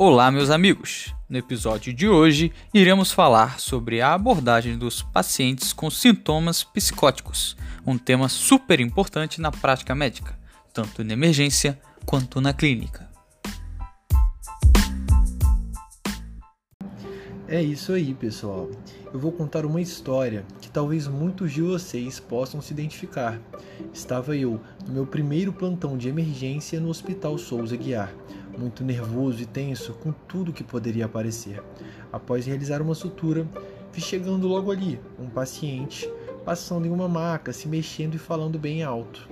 Olá, meus amigos! No episódio de hoje, iremos falar sobre a abordagem dos pacientes com sintomas psicóticos, um tema super importante na prática médica, tanto na emergência quanto na clínica. É isso aí, pessoal. Eu vou contar uma história que talvez muitos de vocês possam se identificar. Estava eu no meu primeiro plantão de emergência no Hospital Souza Guiar, muito nervoso e tenso com tudo que poderia aparecer. Após realizar uma sutura, vi chegando logo ali um paciente passando em uma maca, se mexendo e falando bem alto.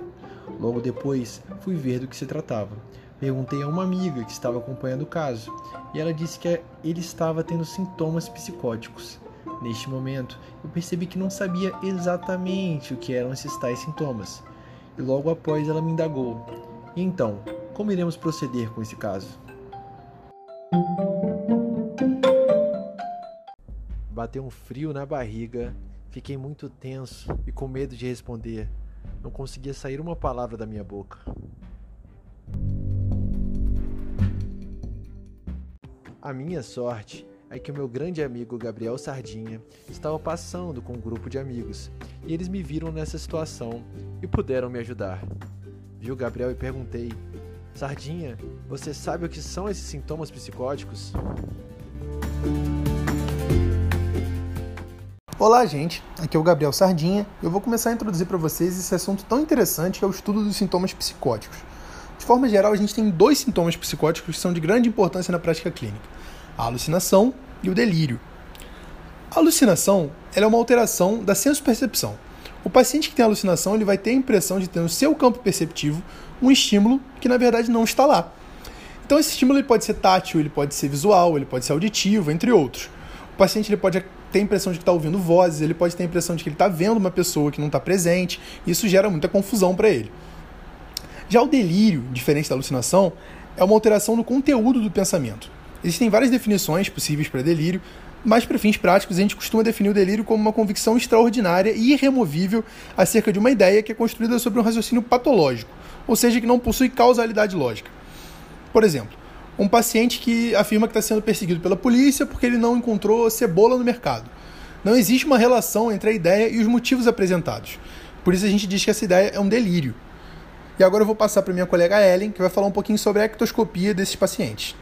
Logo depois, fui ver do que se tratava. Perguntei a uma amiga que estava acompanhando o caso e ela disse que ele estava tendo sintomas psicóticos. Neste momento, eu percebi que não sabia exatamente o que eram esses tais sintomas. E logo após ela me indagou: E então, como iremos proceder com esse caso? Bateu um frio na barriga, fiquei muito tenso e com medo de responder. Não conseguia sair uma palavra da minha boca. A minha sorte é que o meu grande amigo Gabriel Sardinha estava passando com um grupo de amigos e eles me viram nessa situação e puderam me ajudar. Vi o Gabriel e perguntei: Sardinha, você sabe o que são esses sintomas psicóticos? Olá, gente. Aqui é o Gabriel Sardinha. Eu vou começar a introduzir para vocês esse assunto tão interessante que é o estudo dos sintomas psicóticos. De forma geral, a gente tem dois sintomas psicóticos que são de grande importância na prática clínica a alucinação e o delírio. A alucinação é uma alteração da senso-percepção. O paciente que tem alucinação ele vai ter a impressão de ter no seu campo perceptivo um estímulo que na verdade não está lá. Então esse estímulo ele pode ser tátil, ele pode ser visual, ele pode ser auditivo, entre outros. O paciente ele pode ter a impressão de que está ouvindo vozes, ele pode ter a impressão de que ele está vendo uma pessoa que não está presente, isso gera muita confusão para ele. Já o delírio, diferente da alucinação, é uma alteração no conteúdo do pensamento. Existem várias definições possíveis para delírio, mas para fins práticos a gente costuma definir o delírio como uma convicção extraordinária e irremovível acerca de uma ideia que é construída sobre um raciocínio patológico, ou seja, que não possui causalidade lógica. Por exemplo, um paciente que afirma que está sendo perseguido pela polícia porque ele não encontrou cebola no mercado. Não existe uma relação entre a ideia e os motivos apresentados. Por isso a gente diz que essa ideia é um delírio. E agora eu vou passar para minha colega Ellen, que vai falar um pouquinho sobre a ectoscopia desses pacientes.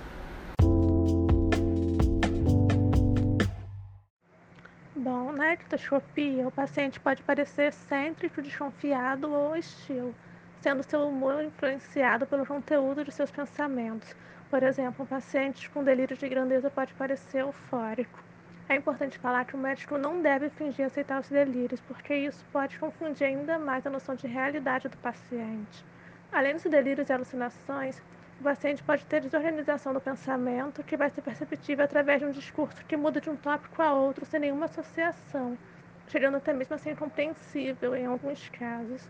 Na ectoscopia, o paciente pode parecer excêntrico, desconfiado ou hostil, sendo seu humor influenciado pelo conteúdo de seus pensamentos. Por exemplo, um paciente com delírio de grandeza pode parecer eufórico. É importante falar que o médico não deve fingir aceitar os delírios, porque isso pode confundir ainda mais a noção de realidade do paciente. Além dos delírios e alucinações, o paciente pode ter desorganização do pensamento, que vai ser perceptível através de um discurso que muda de um tópico a outro sem nenhuma associação, chegando até mesmo a ser incompreensível em alguns casos.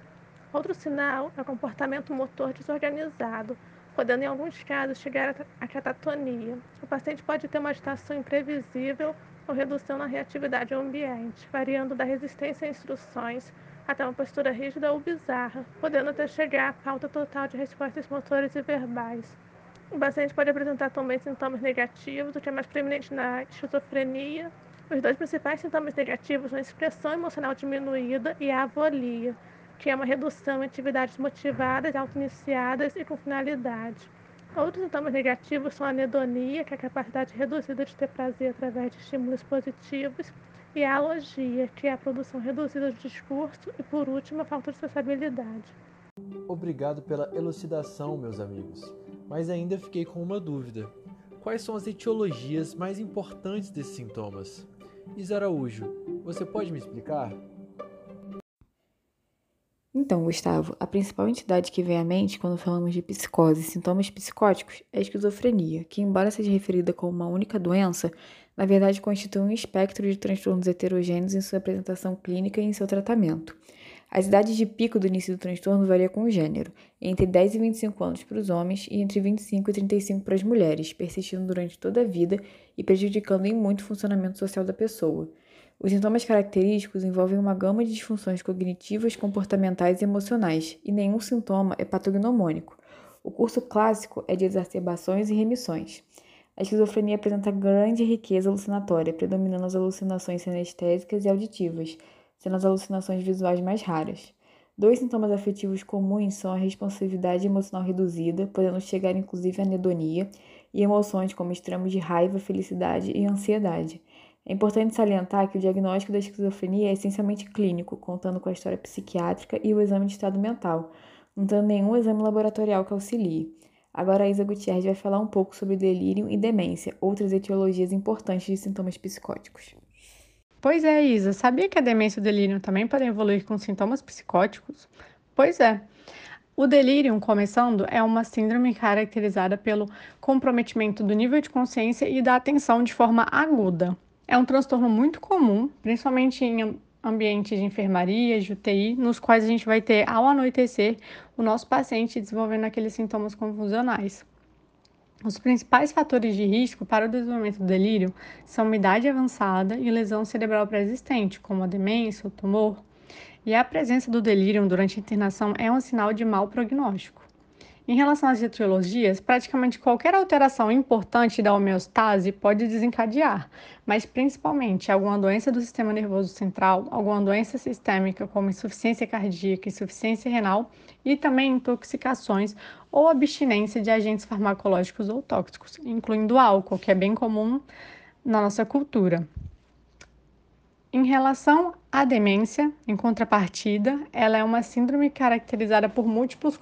Outro sinal é o comportamento motor desorganizado, podendo em alguns casos chegar à catatonia. O paciente pode ter uma agitação imprevisível ou redução na reatividade ao ambiente, variando da resistência a instruções até uma postura rígida ou bizarra, podendo até chegar à falta total de respostas motores e verbais. O paciente pode apresentar também sintomas negativos, o que é mais preeminente na esquizofrenia. Os dois principais sintomas negativos são a expressão emocional diminuída e a avolia, que é uma redução em atividades motivadas, auto-iniciadas e com finalidade. Outros sintomas negativos são a anedonia, que é a capacidade reduzida de ter prazer através de estímulos positivos, e a alogia, que é a produção reduzida do discurso, e por último, a falta de sociabilidade. Obrigado pela elucidação, meus amigos. Mas ainda fiquei com uma dúvida. Quais são as etiologias mais importantes desses sintomas? Isa Araújo, você pode me explicar? Então, Gustavo, a principal entidade que vem à mente quando falamos de psicose e sintomas psicóticos é a esquizofrenia, que, embora seja referida como uma única doença, na verdade constitui um espectro de transtornos heterogêneos em sua apresentação clínica e em seu tratamento. As idades de pico do início do transtorno variam com o gênero, entre 10 e 25 anos para os homens e entre 25 e 35 para as mulheres, persistindo durante toda a vida e prejudicando em muito o funcionamento social da pessoa. Os sintomas característicos envolvem uma gama de disfunções cognitivas, comportamentais e emocionais, e nenhum sintoma é patognomônico. O curso clássico é de exacerbações e remissões. A esquizofrenia apresenta grande riqueza alucinatória, predominando as alucinações sinestésicas e auditivas, sendo as alucinações visuais mais raras. Dois sintomas afetivos comuns são a responsividade emocional reduzida, podendo chegar inclusive à anedonia, e emoções como extremos de raiva, felicidade e ansiedade. É importante salientar que o diagnóstico da esquizofrenia é essencialmente clínico, contando com a história psiquiátrica e o exame de estado mental, não tendo nenhum exame laboratorial que auxilie. Agora a Isa Gutierrez vai falar um pouco sobre delírio e demência, outras etiologias importantes de sintomas psicóticos. Pois é, Isa, sabia que a demência e o delírio também podem evoluir com sintomas psicóticos? Pois é. O delírio, começando, é uma síndrome caracterizada pelo comprometimento do nível de consciência e da atenção de forma aguda. É um transtorno muito comum, principalmente em ambientes de enfermaria, de UTI, nos quais a gente vai ter, ao anoitecer, o nosso paciente desenvolvendo aqueles sintomas confusionais. Os principais fatores de risco para o desenvolvimento do delírio são uma idade avançada e lesão cerebral pré-existente, como a demência, o tumor. E a presença do delírio durante a internação é um sinal de mau prognóstico. Em relação às etiologias, praticamente qualquer alteração importante da homeostase pode desencadear, mas principalmente alguma doença do sistema nervoso central, alguma doença sistêmica como insuficiência cardíaca, insuficiência renal e também intoxicações ou abstinência de agentes farmacológicos ou tóxicos, incluindo álcool, que é bem comum na nossa cultura. Em relação à demência, em contrapartida, ela é uma síndrome caracterizada por múltiplos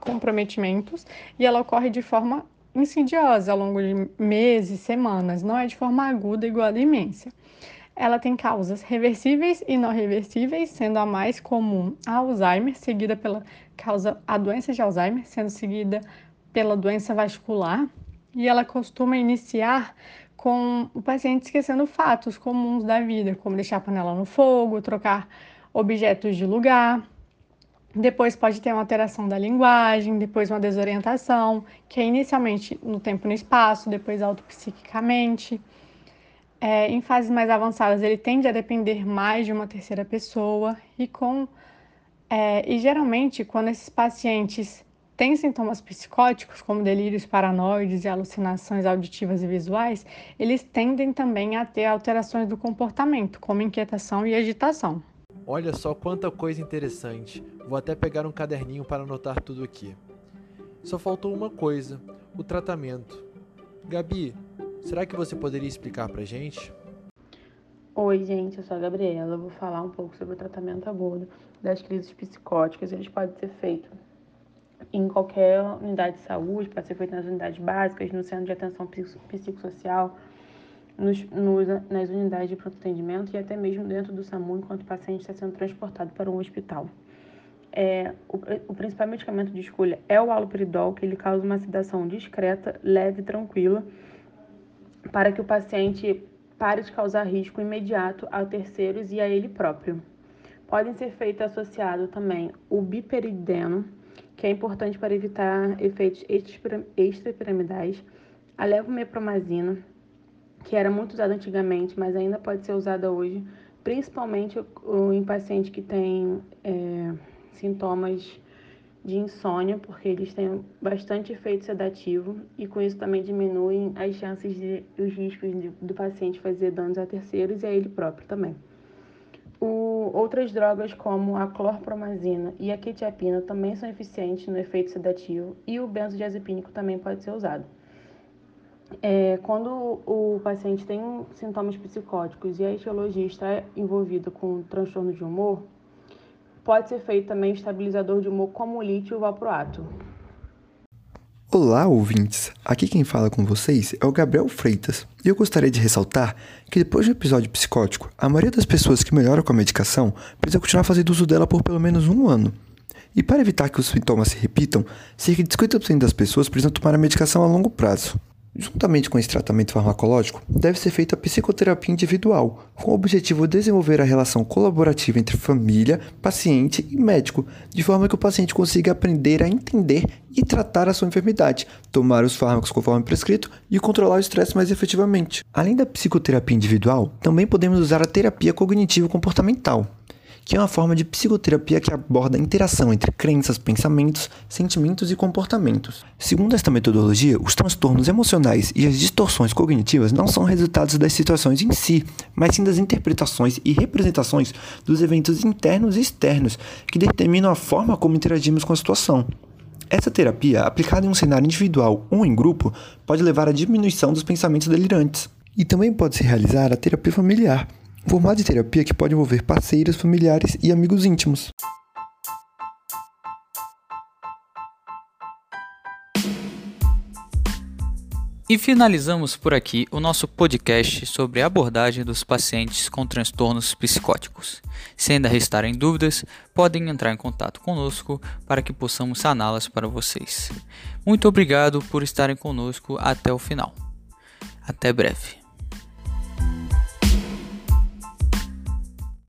comprometimentos e ela ocorre de forma insidiosa ao longo de meses, semanas, não é de forma aguda igual a demência. Ela tem causas reversíveis e não reversíveis, sendo a mais comum a Alzheimer, seguida pela causa a doença de Alzheimer, sendo seguida pela doença vascular, e ela costuma iniciar com o paciente esquecendo fatos comuns da vida, como deixar a panela no fogo, trocar objetos de lugar. Depois pode ter uma alteração da linguagem, depois uma desorientação, que é inicialmente no tempo e no espaço, depois autopsiquicamente. É, em fases mais avançadas, ele tende a depender mais de uma terceira pessoa e com é, e geralmente quando esses pacientes tem sintomas psicóticos, como delírios paranoides e alucinações auditivas e visuais, eles tendem também a ter alterações do comportamento, como inquietação e agitação. Olha só quanta coisa interessante. Vou até pegar um caderninho para anotar tudo aqui. Só faltou uma coisa: o tratamento. Gabi, será que você poderia explicar pra gente? Oi, gente, eu sou a Gabriela. Eu vou falar um pouco sobre o tratamento agudo das crises psicóticas. Eles podem ser feitos em qualquer unidade de saúde, pode ser feito nas unidades básicas, no centro de atenção psicossocial, nos, nos, nas unidades de pronto atendimento e até mesmo dentro do SAMU, enquanto o paciente está sendo transportado para um hospital. É, o, o, principal medicamento de escolha é o haloperidol, que ele causa uma sedação discreta, leve e tranquila, para que o paciente pare de causar risco imediato a terceiros e a ele próprio. Podem ser feitos associado também o biperideno, que é importante para evitar efeitos extrapiramidais, a levomepromazina, que era muito usada antigamente, mas ainda pode ser usada hoje, principalmente em pacientes que têm é, sintomas de insônia, porque eles têm bastante efeito sedativo e com isso também diminuem as chances de os riscos de, do paciente fazer danos a terceiros e a ele próprio também. O, outras drogas como a clorpromazina e a quetiapina também são eficientes no efeito sedativo e o benzodiazepínico também pode ser usado. É, quando o paciente tem sintomas psicóticos e a etiologia está envolvida com transtorno de humor, pode ser feito também estabilizador de humor como o lítio valproato. Olá, ouvintes! Aqui quem fala com vocês é o Gabriel Freitas e eu gostaria de ressaltar que depois do episódio psicótico, a maioria das pessoas que melhoram com a medicação precisa continuar fazendo uso dela por pelo menos um ano. E para evitar que os sintomas se repitam, cerca de 50% das pessoas precisam tomar a medicação a longo prazo. Juntamente com esse tratamento farmacológico, deve ser feita a psicoterapia individual, com o objetivo de desenvolver a relação colaborativa entre família, paciente e médico, de forma que o paciente consiga aprender a entender e tratar a sua enfermidade, tomar os fármacos conforme prescrito e controlar o estresse mais efetivamente. Além da psicoterapia individual, também podemos usar a terapia cognitivo-comportamental que é uma forma de psicoterapia que aborda a interação entre crenças, pensamentos, sentimentos e comportamentos. Segundo esta metodologia, os transtornos emocionais e as distorções cognitivas não são resultados das situações em si, mas sim das interpretações e representações dos eventos internos e externos que determinam a forma como interagimos com a situação. Essa terapia, aplicada em um cenário individual ou em grupo, pode levar à diminuição dos pensamentos delirantes. E também pode se realizar a terapia familiar, formato de terapia que pode envolver parceiros, familiares e amigos íntimos. E finalizamos por aqui o nosso podcast sobre a abordagem dos pacientes com transtornos psicóticos. Se ainda restarem dúvidas, podem entrar em contato conosco para que possamos saná-las para vocês. Muito obrigado por estarem conosco até o final. Até breve.